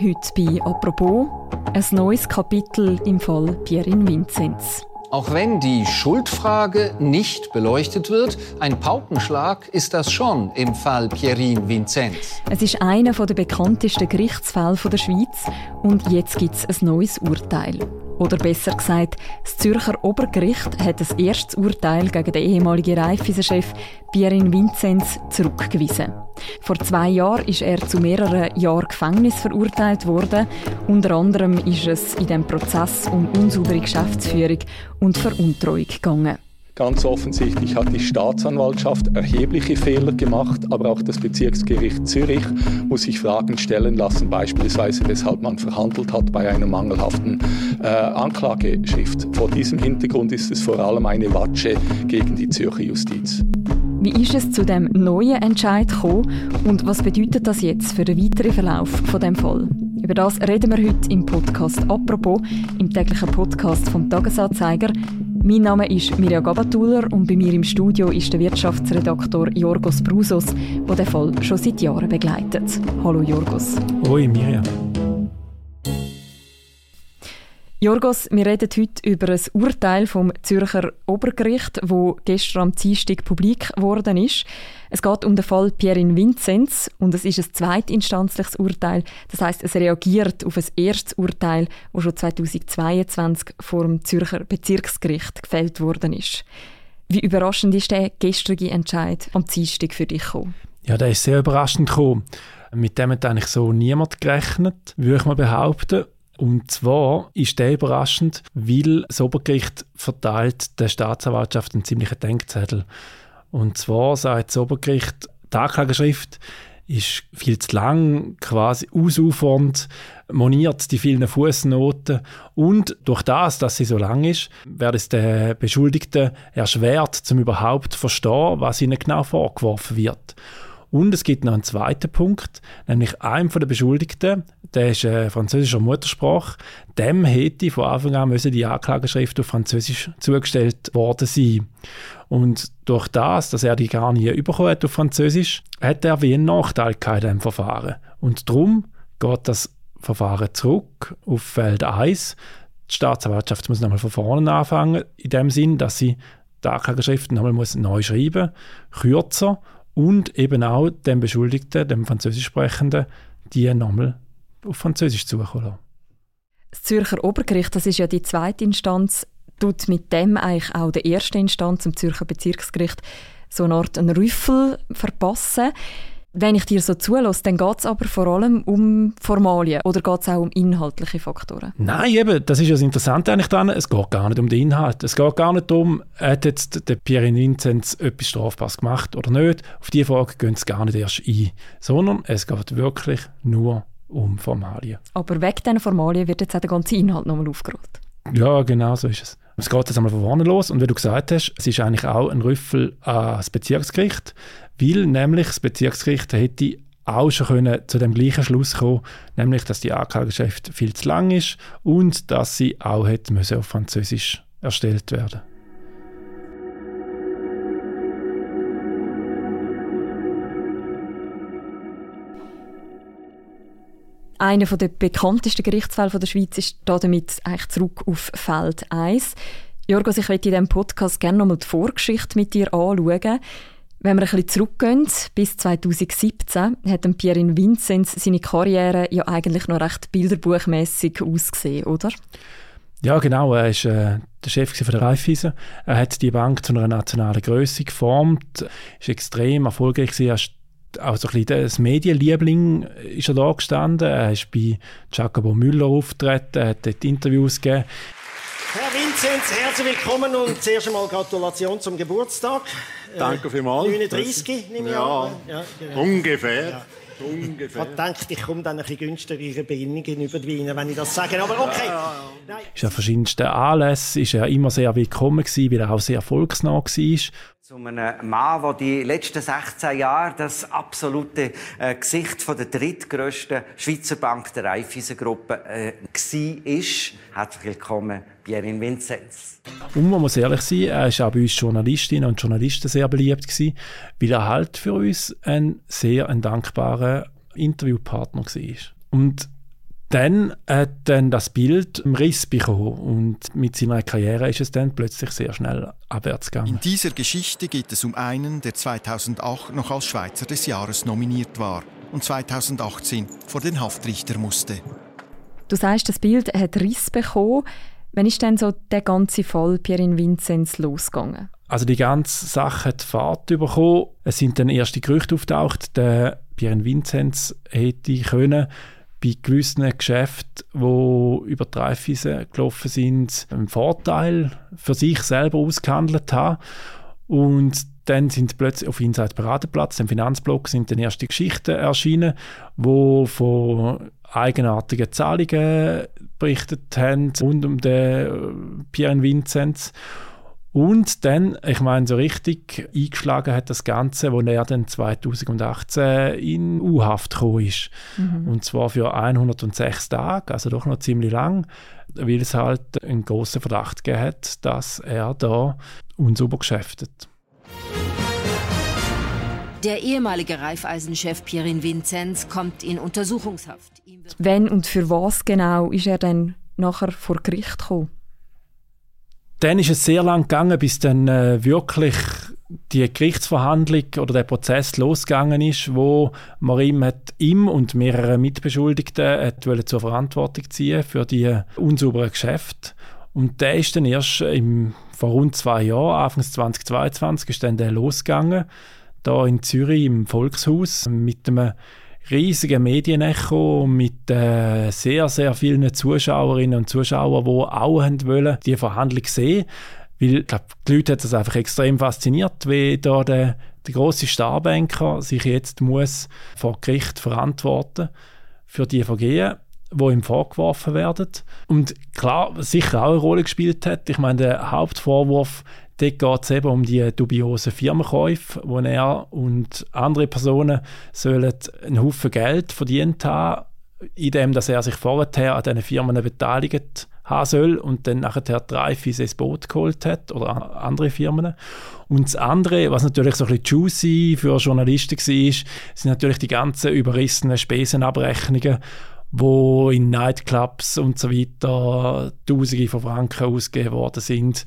Heute bei «Apropos» ein neues Kapitel im Fall Pierin Vinzenz. Auch wenn die Schuldfrage nicht beleuchtet wird, ein Paukenschlag ist das schon im Fall Pierin Vinzenz. Es ist einer der bekanntesten Gerichtsfälle der Schweiz und jetzt gibt es ein neues Urteil. Oder besser gesagt, das Zürcher Obergericht hat das erste Urteil gegen den ehemaligen Raiffeisen-Chef Pierin Vinzenz zurückgewiesen. Vor zwei Jahren ist er zu mehreren Jahren Gefängnis verurteilt worden. Unter anderem ist es in dem Prozess um unsaubere Geschäftsführung und Veruntreuung gegangen. Ganz offensichtlich hat die Staatsanwaltschaft erhebliche Fehler gemacht, aber auch das Bezirksgericht Zürich muss sich Fragen stellen lassen, beispielsweise weshalb man verhandelt hat bei einer mangelhaften äh, Anklageschrift. Vor diesem Hintergrund ist es vor allem eine Watsche gegen die Zürcher Justiz. Wie ist es zu dem neuen Entscheid gekommen und was bedeutet das jetzt für den weiteren Verlauf von dem Fall? Über das reden wir heute im Podcast «Apropos», im täglichen Podcast vom «Tagesanzeiger». Mein Name ist Mirja Gabatuller und bei mir im Studio ist der Wirtschaftsredaktor Jorgos Brusos, der den Fall schon seit Jahren begleitet. Hallo Jorgos. Hoi Mirja. Jorgos, wir reden heute über ein Urteil vom Zürcher Obergericht, wo gestern am Dienstag publik geworden ist. Es geht um den Fall Pierin Vinzenz und es ist ein zweitinstanzliches Urteil. Das heißt, es reagiert auf ein erstes Urteil, das schon 2022 vor dem Zürcher Bezirksgericht gefällt worden ist. Wie überraschend ist der gestrige Entscheid am Dienstag für dich gekommen? Ja, der ist sehr überraschend gekommen. Mit dem hat eigentlich so niemand gerechnet, würde ich mal behaupten. Und zwar ist der überraschend, weil das Obergericht verteilt der Staatsanwaltschaft einen ziemlichen Denkzettel. Und zwar sagt das Obergericht, die Anklageschrift ist viel zu lang, quasi ausufernd, moniert die vielen Fußnoten und durch das, dass sie so lang ist, wird es den Beschuldigten erschwert, zum überhaupt verstehen, was ihnen genau vorgeworfen wird. Und es gibt noch einen zweiten Punkt, nämlich einem von den Beschuldigten, der ist äh, französischer Muttersprache, dem hätte von Anfang an müssen die Anklageschrift auf Französisch zugestellt worden sein. Und durch das, dass er die gar nie bekommen auf Französisch, hat er wie einen Nachteil in diesem Verfahren. Und darum geht das Verfahren zurück auf Feld 1. Die Staatsanwaltschaft muss nochmal von vorne anfangen, in dem Sinn, dass sie die Anklageschrift nochmal neu schreiben muss, kürzer und eben auch dem Beschuldigten, dem Französisch Sprechenden, die nochmal auf Französisch zukommen lassen. Das Zürcher Obergericht, das ist ja die zweite Instanz, tut mit dem eigentlich auch der erste Instanz, zum Zürcher Bezirksgericht, so eine Art einen Rüffel verpassen. Wenn ich dir so zulasse, dann geht es aber vor allem um Formalien oder geht es auch um inhaltliche Faktoren? Nein, eben, das ist das Interessante eigentlich daran. Es geht gar nicht um den Inhalt. Es geht gar nicht darum, hat jetzt der Pierre Vinzenz etwas strafbares gemacht oder nicht. Auf diese Frage gehen sie gar nicht erst ein. Sondern es geht wirklich nur um Formalien. Aber wegen diesen Formalien wird jetzt auch der ganze Inhalt nochmal aufgerollt. Ja, genau so ist es. Es geht jetzt einmal von vorne los und wie du gesagt hast, es ist eigentlich auch ein Rüffel ans Bezirksgericht, weil nämlich das Bezirksgericht hätte auch schon können zu dem gleichen Schluss kommen, nämlich, dass die Anklageschrift viel zu lang ist und dass sie auch hätte müssen auf Französisch erstellt werden. Einer der bekanntesten Gerichtsfälle der Schweiz ist damit eigentlich zurück auf Feld 1. Jorgos, ich möchte in diesem Podcast gerne nochmal die Vorgeschichte mit dir anschauen. Wenn wir ein bisschen zurückgehen, bis 2017 hat Pierin Vinzenz seine Karriere ja eigentlich noch recht bilderbuchmässig ausgesehen, oder? Ja, genau. Er war äh, der Chef von der Raiffeisen. Er hat die Bank zu einer nationalen Größe geformt, war extrem erfolgreich gewesen auch so ein bisschen das Medienliebling ist er da gestanden. Er ist bei Jacobo Müller aufgetreten, er hat dort Interviews gegeben. Herr Vinzenz, herzlich willkommen und zuerst einmal Gratulation zum Geburtstag. Danke vielmals. 39, nehme ich ja, an. Ja, genau. Ungefähr. Ja. Ungefähr. Ich gedacht, ich komme dann ein bisschen günstigere Bedingungen über die Weine, wenn ich das sage. Aber okay. Ja, ja. Ist an verschiedensten Anlässen ist er immer sehr willkommen gewesen, weil er auch sehr erfolgsnah war. Zu einem Mann, der die letzten 16 Jahre das absolute äh, Gesicht von der drittgrößten Schweizer Bank, der Raiffeisen-Gruppe, äh, war. Herzlich willkommen, Pierin Vinzenz. Und man muss ehrlich sein, er war auch bei uns Journalistinnen und Journalisten sehr beliebt, gewesen, weil er halt für uns ein sehr ein dankbarer Interviewpartner war. Und dann hat dann das Bild einen Riss bekommen und mit seiner Karriere ist es dann plötzlich sehr schnell abwärts gegangen. In dieser Geschichte geht es um einen, der 2008 noch als Schweizer des Jahres nominiert war und 2018 vor den Haftrichter musste. Du sagst, das Bild hat Riss bekommen. Wann ist denn so der ganze Fall Pierin Vinzenz losgegangen? Also die ganze Sache hat Fahrt bekommen. Es sind dann erste Gerüchte auftaucht, der Pierin Vinzenz hätte können bei gewissen Geschäften, die über die gelaufen sind, einen Vorteil für sich selber ausgehandelt haben. Und dann sind plötzlich auf Inside Paradeplatz, dem Finanzblock, sind dann erste Geschichten erschienen, wo von eigenartigen Zahlungen berichtet haben rund um den Pierre Vinzenz. Und dann, ich meine, so richtig eingeschlagen hat das Ganze, wo er dann 2018 in U-Haft gekommen ist. Mhm. Und zwar für 106 Tage, also doch noch ziemlich lang, weil es halt einen großen Verdacht gegeben hat, dass er da unsauber geschäftet. Der ehemalige Raiffeisenchef Pierin Vinzenz kommt in Untersuchungshaft. Wenn und für was genau ist er dann nachher vor Gericht gekommen? Dann ist es sehr lang gegangen, bis dann äh, wirklich die Gerichtsverhandlung oder der Prozess losgegangen ist, wo man ihm, hat, ihm und mehrere Mitbeschuldigten hat zur Verantwortung ziehen für die unsauberen Geschäfte. Und der ist dann erst im, vor rund zwei Jahren, Anfang 2022, ist dann der losgegangen, da in Zürich im Volkshaus mit einem riesigen Medienecho mit äh, sehr, sehr vielen Zuschauerinnen und Zuschauern, die auch haben wollen, die Verhandlung sehen weil ich glaube, die Leute hat das einfach extrem fasziniert, wie da der, der große Starbanker sich jetzt muss vor Gericht verantworten für die Vergehen, die ihm vorgeworfen werden. Und klar, sicher auch eine Rolle gespielt hat. Ich meine, der Hauptvorwurf Dort geht es eben um die dubiosen Firmenkäufe, wo er und andere Personen sollen einen Haufen Geld verdient haben, indem dass er sich vorher an diesen Firmen beteiligt haben soll und dann nachher drei ins Boot geholt hat oder andere Firmen. Und das andere, was natürlich so ein bisschen juicy für Journalisten war, sind natürlich die ganzen überrissenen Spesenabrechnungen, wo in Nightclubs und so weiter Tausende von Franken ausgegeben worden sind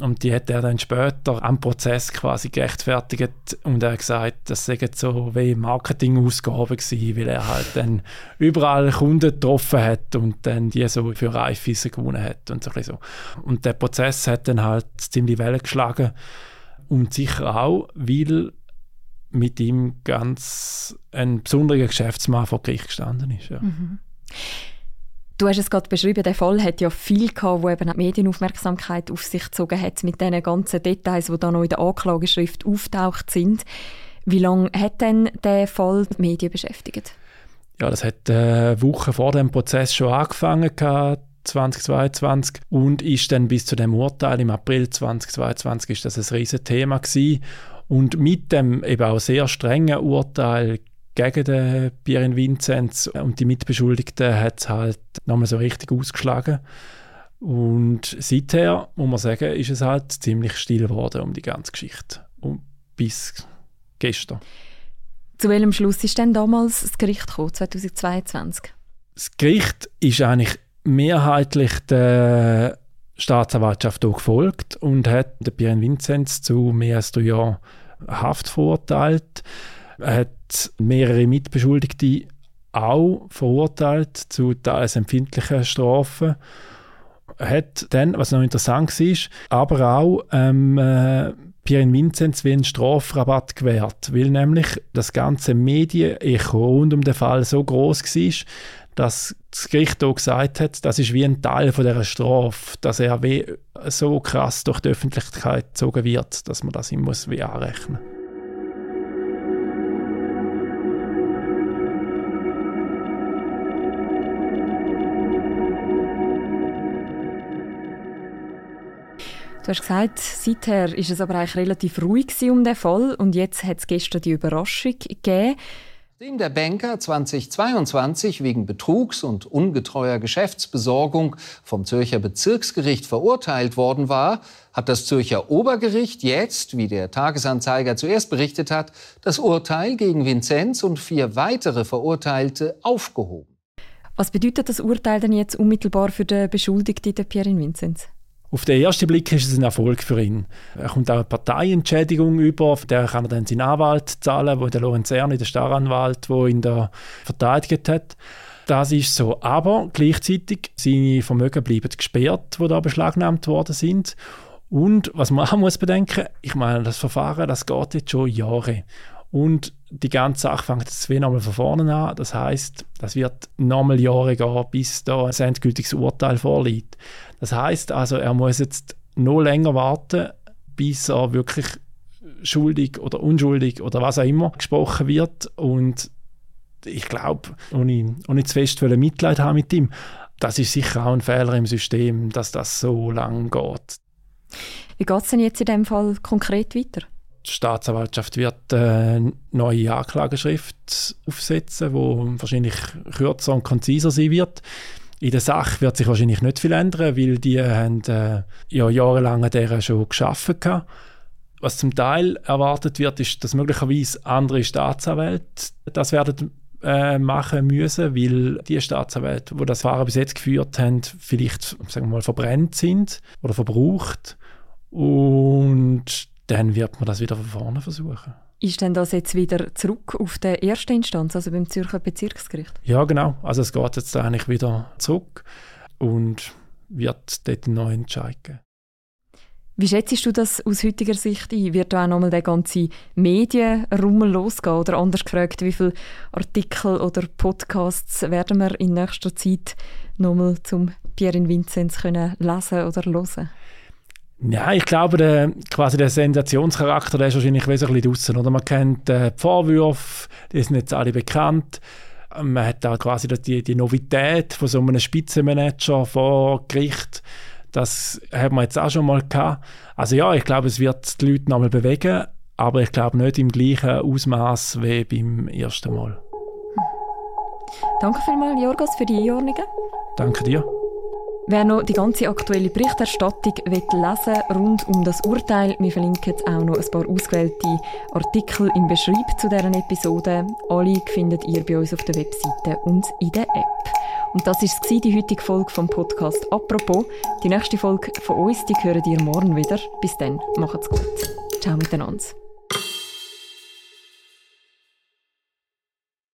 und die hat er dann später am Prozess quasi gerechtfertigt und er hat gesagt, das sei so wie Marketingausgaben gewesen, weil er halt dann überall Kunden getroffen hat und dann die so für Reifeisen gewonnen hat und so. Und der Prozess hat dann halt ziemlich Wellen geschlagen und sicher auch, weil mit ihm ganz ein besonderer Geschäftsmann vor Gericht gestanden ist. Ja. Mhm. Du hast es gerade beschrieben, der Fall hat ja viel gehabt, wo eben die Medienaufmerksamkeit auf sich gezogen hat mit den ganzen Details, die da noch in der Anklageschrift auftaucht sind. Wie lange hat denn der Fall die Medien beschäftigt? Ja, das hat äh, Wochen vor dem Prozess schon angefangen gehabt. 2022 und ist dann bis zu dem Urteil im April 2022 ist das ein riesiges Thema gewesen. und mit dem eben auch sehr strengen Urteil gegen den Pierin Vinzenz und die Mitbeschuldigten hat es halt nochmal so richtig ausgeschlagen. Und seither, muss man sagen, ist es halt ziemlich still geworden um die ganze Geschichte. Und bis gestern. Zu welchem Schluss ist denn damals das Gericht gekommen, 2022? Das Gericht ist eigentlich mehrheitlich der Staatsanwaltschaft auch gefolgt und hat den Pierin Vinzenz zu mehr als drei Jahren Haft verurteilt. Er hat mehrere Mitbeschuldigte auch verurteilt zu teils empfindlichen Strafen. Er hat dann, was noch interessant war, aber auch ähm, äh, Pierre Vinzenz wie einen Strafrabatt gewährt, weil nämlich das ganze Medienecho rund um den Fall so groß war, dass das Gericht auch gesagt hat, das ist wie ein Teil von dieser Strafe, dass er so krass durch die Öffentlichkeit gezogen wird, dass man das ihm muss wie anrechnen muss. Du hast gesagt, seither ist es aber eigentlich relativ ruhig um den Fall und jetzt hat es gestern die Überraschung gegeben. Nachdem der Banker 2022 wegen Betrugs und ungetreuer Geschäftsbesorgung vom Zürcher Bezirksgericht verurteilt worden war, hat das Zürcher Obergericht jetzt, wie der Tagesanzeiger zuerst berichtet hat, das Urteil gegen Vinzenz und vier weitere Verurteilte aufgehoben. Was bedeutet das Urteil denn jetzt unmittelbar für den Beschuldigten, Pierre Vinzenz? Auf den ersten Blick ist es ein Erfolg für ihn. Er kommt auch eine Parteientschädigung über, der kann er dann seinen Anwalt zahlen, wo der Lorenz Erni, der Staranwalt, wo ihn da verteidigt hat. Das ist so. Aber gleichzeitig seine Vermögen bleiben gesperrt, die da beschlagnahmt worden sind. Und was man auch muss bedenken, ich meine, das Verfahren, das geht jetzt schon Jahre. Und die ganze Sache fängt jetzt wie nochmal von vorne an. Das heißt, das wird nochmal Jahre gehen, bis da ein endgültiges Urteil vorliegt. Das heißt also, er muss jetzt noch länger warten, bis er wirklich schuldig oder unschuldig oder was auch immer gesprochen wird. Und ich glaube, ohne, ohne zu fest Mitleid haben mit ihm, das ist sicher auch ein Fehler im System, dass das so lang geht. Wie geht es denn jetzt in dem Fall konkret weiter? Die Staatsanwaltschaft wird eine neue Anklageschrift aufsetzen, wo wahrscheinlich kürzer und konziser sein wird. In der Sache wird sich wahrscheinlich nicht viel ändern, weil die haben äh, ja jahrelang an der schon geschaffen haben. Was zum Teil erwartet wird, ist, dass möglicherweise andere Staatsanwälte das werden äh, machen müssen, weil die Staatsanwälte, die das Verfahren bis jetzt geführt haben, vielleicht sagen wir mal, verbrennt sind oder verbraucht. Und dann wird man das wieder von vorne versuchen. Ist denn das jetzt wieder zurück auf die erste Instanz, also beim Zürcher Bezirksgericht? Ja, genau. Also es geht jetzt eigentlich wieder zurück und wird dort einen neuen Entscheid geben. Wie schätzt du das aus heutiger Sicht ein? Wird da auch nochmal der ganze Medienrummel losgehen? Oder anders gefragt, wie viele Artikel oder Podcasts werden wir in nächster Zeit nochmal zum Pierre Vinzenz können lesen oder hören? Ja, ich glaube, der, quasi der Sensationscharakter der ist wahrscheinlich wesentlich draußen. Oder man kennt äh, die Vorwürfe, die sind jetzt alle bekannt. Man hat auch quasi die, die Novität von so einem Spitzenmanager vor Gericht. Das haben wir jetzt auch schon mal gehabt. Also ja, ich glaube, es wird die Leute nochmal bewegen, aber ich glaube nicht im gleichen Ausmaß wie beim ersten Mal. Danke vielmals, Jorgos, für die Einordnungen. Danke dir. Wer noch die ganze aktuelle Berichterstattung will lesen rund um das Urteil, wir verlinken auch noch ein paar ausgewählte Artikel im Beschreib zu deren Episode. Alle findet ihr bei uns auf der Webseite und in der App. Und das ist die heutige Folge vom Podcast «Apropos». Die nächste Folge von uns, die hören ihr morgen wieder. Bis dann, macht's gut. Ciao miteinander.